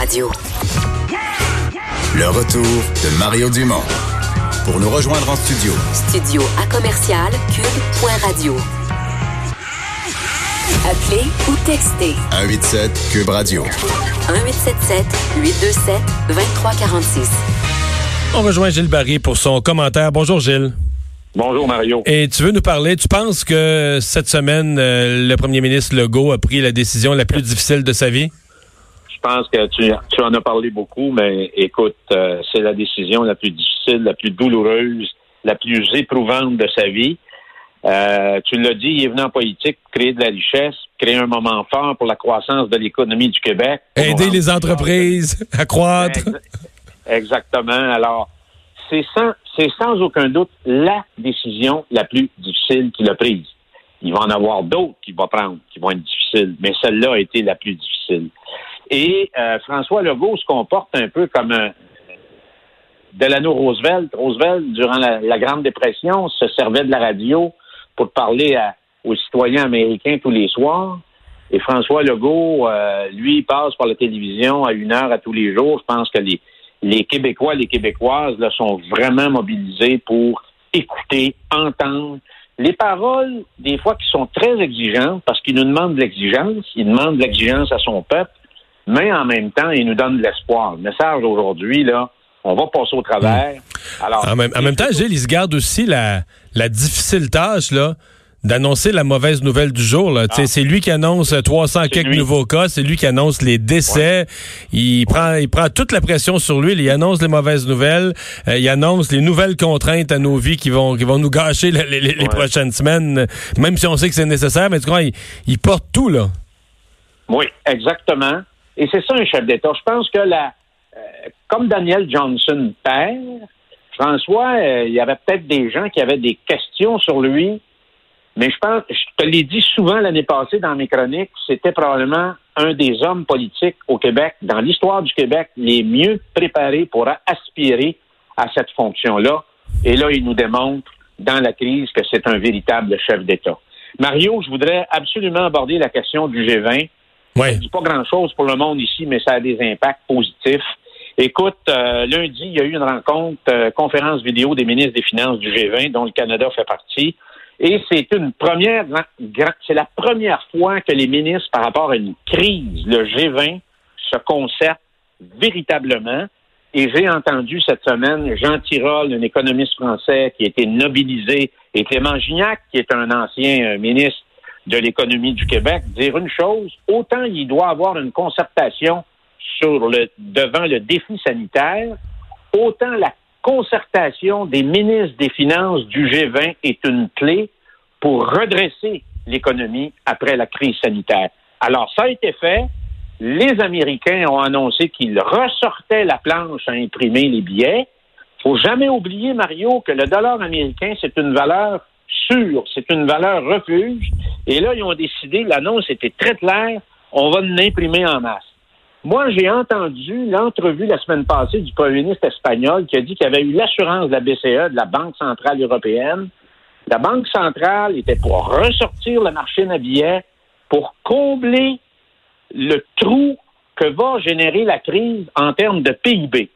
Radio. Le retour de Mario Dumont. Pour nous rejoindre en studio. Studio à commercial cube.radio. Appelez ou textez 187 Cube Radio. 1877 827 2346. On rejoint Gilles Barry pour son commentaire. Bonjour Gilles. Bonjour Mario. Et tu veux nous parler, tu penses que cette semaine, euh, le premier ministre Legault a pris la décision la plus difficile de sa vie? Je pense que tu, tu en as parlé beaucoup, mais écoute, euh, c'est la décision la plus difficile, la plus douloureuse, la plus éprouvante de sa vie. Euh, tu l'as dit, il est venu en politique créer de la richesse, créer un moment fort pour la croissance de l'économie du Québec. Aider les entreprises à croître. Exactement. Alors, c'est sans, c'est sans aucun doute la décision la plus difficile qu'il a prise. Il va en avoir d'autres qu'il va prendre, qui vont être difficiles, mais celle-là a été la plus difficile. Et euh, François Legault se comporte un peu comme un Delano Roosevelt. Roosevelt, durant la, la Grande Dépression, se servait de la radio pour parler à, aux citoyens américains tous les soirs. Et François Legault, euh, lui, passe par la télévision à une heure à tous les jours. Je pense que les, les Québécois, les Québécoises là, sont vraiment mobilisés pour écouter, entendre les paroles, des fois, qui sont très exigeantes, parce qu'ils nous demandent de l'exigence, ils demandent de l'exigence à son peuple, mais en même temps, ils nous donnent de l'espoir. Le message d'aujourd'hui, là, on va passer au travers. Mmh. Alors, en même, en même temps, Gilles, il se garde aussi la, la difficile tâche, là, d'annoncer la mauvaise nouvelle du jour. Là. Ah. C'est lui qui annonce 300 quelques lui. nouveaux cas, c'est lui qui annonce les décès. Ouais. Il prend il prend toute la pression sur lui, il annonce les mauvaises nouvelles, euh, il annonce les nouvelles contraintes à nos vies qui vont qui vont nous gâcher les, les, les ouais. prochaines semaines, même si on sait que c'est nécessaire, mais tu crois, il, il, porte tout là. Oui, exactement. Et c'est ça un chef d'État. Je pense que la euh, comme Daniel Johnson père, François, euh, il y avait peut-être des gens qui avaient des questions sur lui mais je pense, je te l'ai dit souvent l'année passée dans mes chroniques, c'était probablement un des hommes politiques au Québec, dans l'histoire du Québec, les mieux préparés pour aspirer à cette fonction-là. Et là, il nous démontre dans la crise que c'est un véritable chef d'État. Mario, je voudrais absolument aborder la question du G20. Ouais. Je dis pas grand-chose pour le monde ici, mais ça a des impacts positifs. Écoute, euh, lundi, il y a eu une rencontre, euh, conférence vidéo des ministres des Finances du G20, dont le Canada fait partie. Et c'est une première, c'est la première fois que les ministres, par rapport à une crise, le G20, se concertent véritablement. Et j'ai entendu cette semaine Jean Tirole, un économiste français qui a été nobilisé, et Clément Gignac, qui est un ancien ministre de l'économie du Québec, dire une chose, autant il doit avoir une concertation sur le, devant le défi sanitaire, autant la concertation des ministres des Finances du G20 est une clé pour redresser l'économie après la crise sanitaire. Alors, ça a été fait. Les Américains ont annoncé qu'ils ressortaient la planche à imprimer les billets. Faut jamais oublier, Mario, que le dollar américain, c'est une valeur sûre, c'est une valeur refuge. Et là, ils ont décidé, l'annonce était très claire, on va l'imprimer en masse. Moi, j'ai entendu l'entrevue la semaine passée du premier ministre espagnol qui a dit qu'il avait eu l'assurance de la BCE, de la Banque centrale européenne. La Banque centrale était pour ressortir la machine à billets, pour combler le trou que va générer la crise en termes de PIB.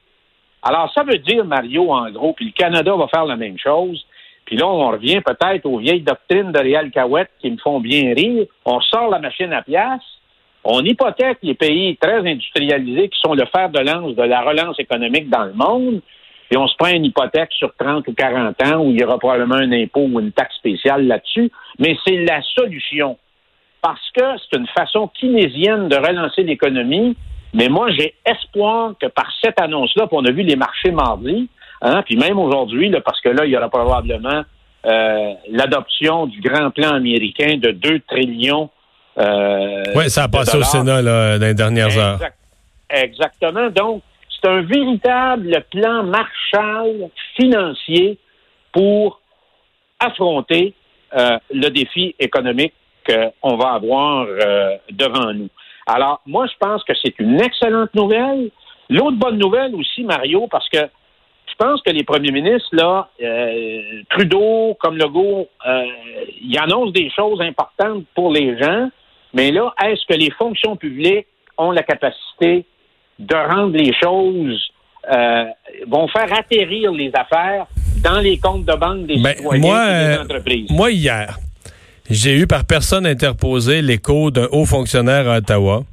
Alors, ça veut dire, Mario, en gros, puis le Canada va faire la même chose. Puis là, on revient peut-être aux vieilles doctrines de Réal Cahouette qui me font bien rire. On sort la machine à pièces on hypothèque les pays très industrialisés qui sont le fer de lance de la relance économique dans le monde, et on se prend une hypothèque sur 30 ou 40 ans où il y aura probablement un impôt ou une taxe spéciale là-dessus, mais c'est la solution. Parce que c'est une façon keynésienne de relancer l'économie, mais moi j'ai espoir que par cette annonce-là, puis on a vu les marchés mardi, hein, puis même aujourd'hui, parce que là, il y aura probablement euh, l'adoption du grand plan américain de 2 trillions euh, oui, ça a passé au Sénat là, dans les dernières exact, heures. Exactement. Donc, c'est un véritable plan Marshall financier pour affronter euh, le défi économique qu'on va avoir euh, devant nous. Alors, moi, je pense que c'est une excellente nouvelle. L'autre bonne nouvelle aussi, Mario, parce que je pense que les premiers ministres, là, euh, Trudeau, comme Legault, euh, ils annoncent des choses importantes pour les gens. Mais là, est-ce que les fonctions publiques ont la capacité de rendre les choses, euh, vont faire atterrir les affaires dans les comptes de banque des Ben, citoyens moi, et des entreprises? Moi, hier, j'ai eu par personne interposée l'écho d'un haut fonctionnaire à Ottawa.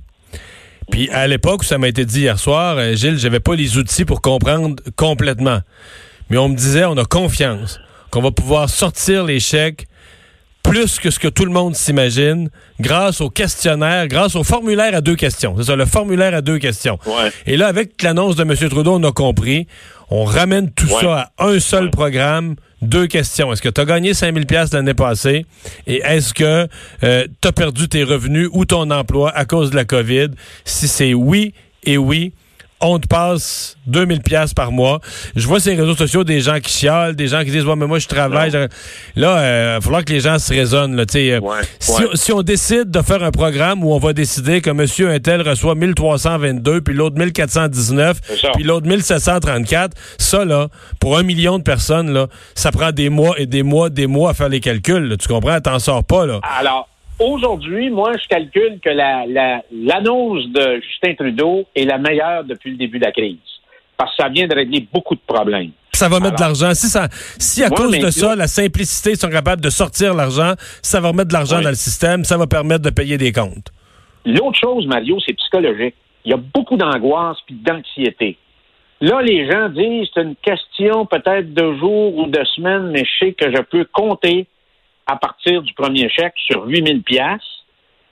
Puis à l'époque ça m'a été dit hier soir, euh, Gilles, j'avais pas les outils pour comprendre complètement. Mais on me disait, on a confiance qu'on va pouvoir sortir les chèques plus que ce que tout le monde s'imagine grâce au questionnaire, grâce au formulaire à deux questions. C'est ça, le formulaire à deux questions. Ouais. Et là, avec l'annonce de M. Trudeau, on a compris. On ramène tout Ouais. ça à un seul Ouais. programme, deux questions. Est-ce que tu as gagné 5000 pièces l'année passée? Et est-ce que tu as perdu tes revenus ou ton emploi à cause de la COVID? Si c'est oui et oui, on te passe 2000 pièces par mois. Je vois les réseaux sociaux des gens qui chialent, des gens qui disent ouais mais moi je travaille. Non. Là, il va falloir que les gens se raisonnent. Là, euh, Ouais, si, ouais. si on décide de faire un programme où on va décider que monsieur un tel reçoit 1322 puis l'autre 1419 C'est ça. puis l'autre 1734, ça là, pour un million de personnes là, ça prend des mois et des mois, des mois à faire les calculs. là. tu comprends? T'en sors pas là. Alors, aujourd'hui, moi, je calcule que la- la- l'annonce de Justin Trudeau est la meilleure depuis le début de la crise. Parce que ça vient de régler beaucoup de problèmes. Ça va mettre de l'argent. Si ça, si à Ouais, cause de ça, la simplicité, ils sont capables de sortir l'argent, ça va remettre de l'argent dans le système, ça va permettre de payer des comptes. L'autre chose, Mario, c'est psychologique. Il y a beaucoup d'angoisse puis d'anxiété. Là, les gens disent c'est une question peut-être de jours ou de semaines, mais je sais que je peux compter à partir du premier chèque sur 8000 pièces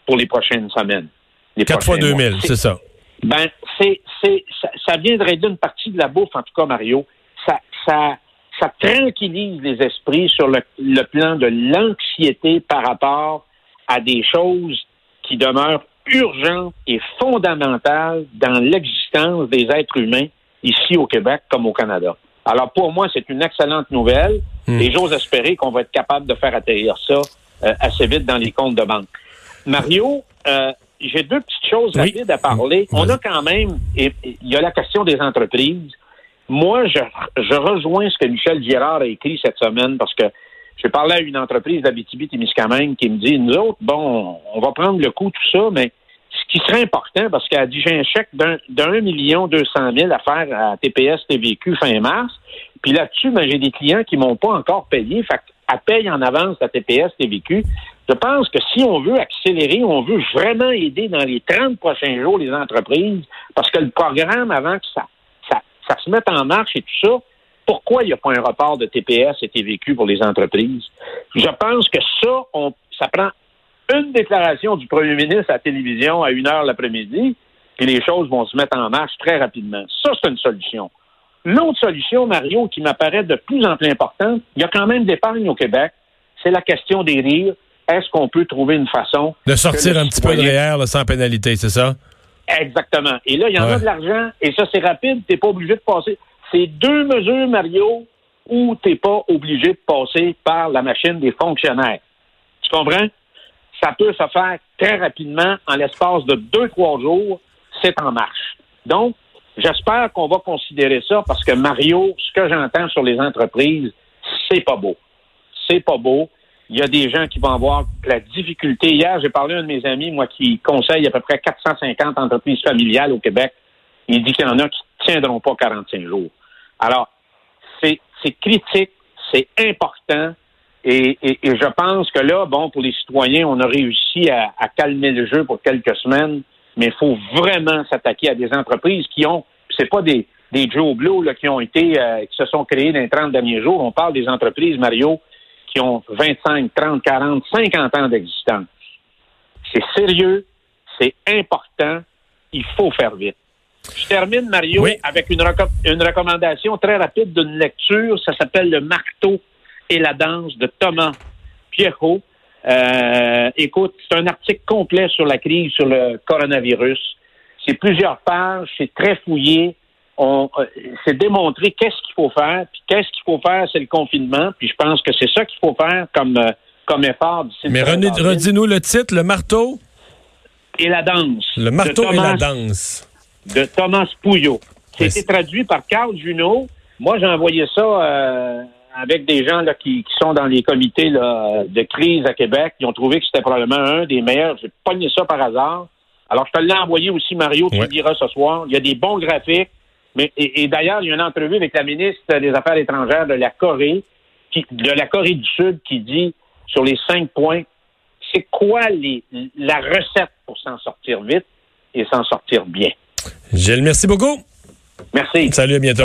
pour les prochaines semaines. Les 4 fois prochains mois. 2000, c'est ça. Ben, c'est, c'est, ça, ça vient de régler une partie de la bouffe, en tout cas, Mario. Ça, ça, ça tranquillise les esprits sur le, le plan de l'anxiété par rapport à des choses qui demeurent urgentes et fondamentales dans l'existence des êtres humains ici au Québec comme au Canada. Alors, pour moi, c'est une excellente nouvelle Hmm. et j'ose espérer qu'on va être capable de faire atterrir ça euh, assez vite dans les comptes de banque. Mario, euh, j'ai deux petites choses Oui. rapides à parler. On Vas-y. a quand même, il y a la question des entreprises. Moi, je, je rejoins ce que Michel Girard a écrit cette semaine parce que j'ai parlé à une entreprise d'Abitibi-Témiscamingue qui me dit, nous autres, bon, on va prendre le coup, tout ça, mais qui serait important, parce qu'elle a dit, j'ai un chèque d'un million deux cent mille à faire à TPS TVQ fin mars, puis là-dessus, ben, j'ai des clients qui m'ont pas encore payé, fait qu'elle paye en avance la TPS TVQ. Je pense que si on veut accélérer, on veut vraiment aider dans les 30 prochains jours les entreprises, parce que le programme, avant que ça, ça, ça se mette en marche et tout ça, pourquoi il n'y a pas un report de TPS et TVQ pour les entreprises? Je pense que ça, on, ça prend une déclaration du premier ministre à la télévision à une heure l'après-midi, puis les choses vont se mettre en marche très rapidement. Ça, c'est une solution. L'autre solution, Mario, qui m'apparaît de plus en plus importante, il y a quand même d'épargne au Québec, c'est la question des rires. Est-ce qu'on peut trouver une façon De sortir un petit peu de sans pénalité, c'est ça? Exactement. Et là, il y en Ouais. a de l'argent, et ça, c'est rapide, tu n'es pas obligé de passer. C'est deux mesures, Mario, où tu n'es pas obligé de passer par la machine des fonctionnaires. Tu comprends? Ça peut se faire très rapidement, en l'espace de deux, trois jours, c'est en marche. Donc, j'espère qu'on va considérer ça parce que Mario, ce que j'entends sur les entreprises, c'est pas beau. C'est pas beau. Il y a des gens qui vont avoir la difficulté. Hier, j'ai parlé à un de mes amis, moi, qui conseille à peu près 450 entreprises familiales au Québec. Il dit qu'il y en a qui ne tiendront pas 45 jours. Alors, c'est critique, c'est important. Et, et- et je pense que là, bon, pour les citoyens, on a réussi à, à calmer le jeu pour quelques semaines, mais il faut vraiment s'attaquer à des entreprises qui ont, c'est pas des, des Joe Blow là, qui ont été, euh, qui se sont créés dans les 30 derniers jours. On parle des entreprises, Mario, qui ont 25, 30, 40, 50 ans d'existence. C'est sérieux, c'est important, il faut faire vite. Je termine, Mario, Oui. avec une, reco- une recommandation très rapide d'une lecture. Ça s'appelle Le marteau et la danse de Thomas Pierrot. Euh, écoute, c'est un article complet sur la crise, sur le coronavirus. C'est plusieurs pages, c'est très fouillé. On, euh, c'est démontré qu'est-ce qu'il faut faire, puis qu'est-ce qu'il faut faire, c'est le confinement. Puis je pense que c'est ça qu'il faut faire comme, euh, comme effort Mais 13 René- avril. redis-nous le titre, le marteau? Et la danse. Le marteau et la danse. de Thomas Pouillot. C'était traduit par Carl Junot. Moi, j'ai envoyé ça avec des gens là, qui, qui sont dans les comités là, de crise à Québec. Ils ont trouvé que c'était probablement un des meilleurs. J'ai pogné ça par hasard. Alors, je te l'ai envoyé aussi, Mario, tu le diras ce soir. Il y a des bons graphiques. Mais, et, d'ailleurs, il y a une entrevue avec la ministre des Affaires étrangères de la Corée, qui, de la Corée du Sud, qui dit sur les cinq points, c'est quoi les, la recette pour s'en sortir vite et s'en sortir bien? Gilles, merci beaucoup. Merci. Salut, à bientôt.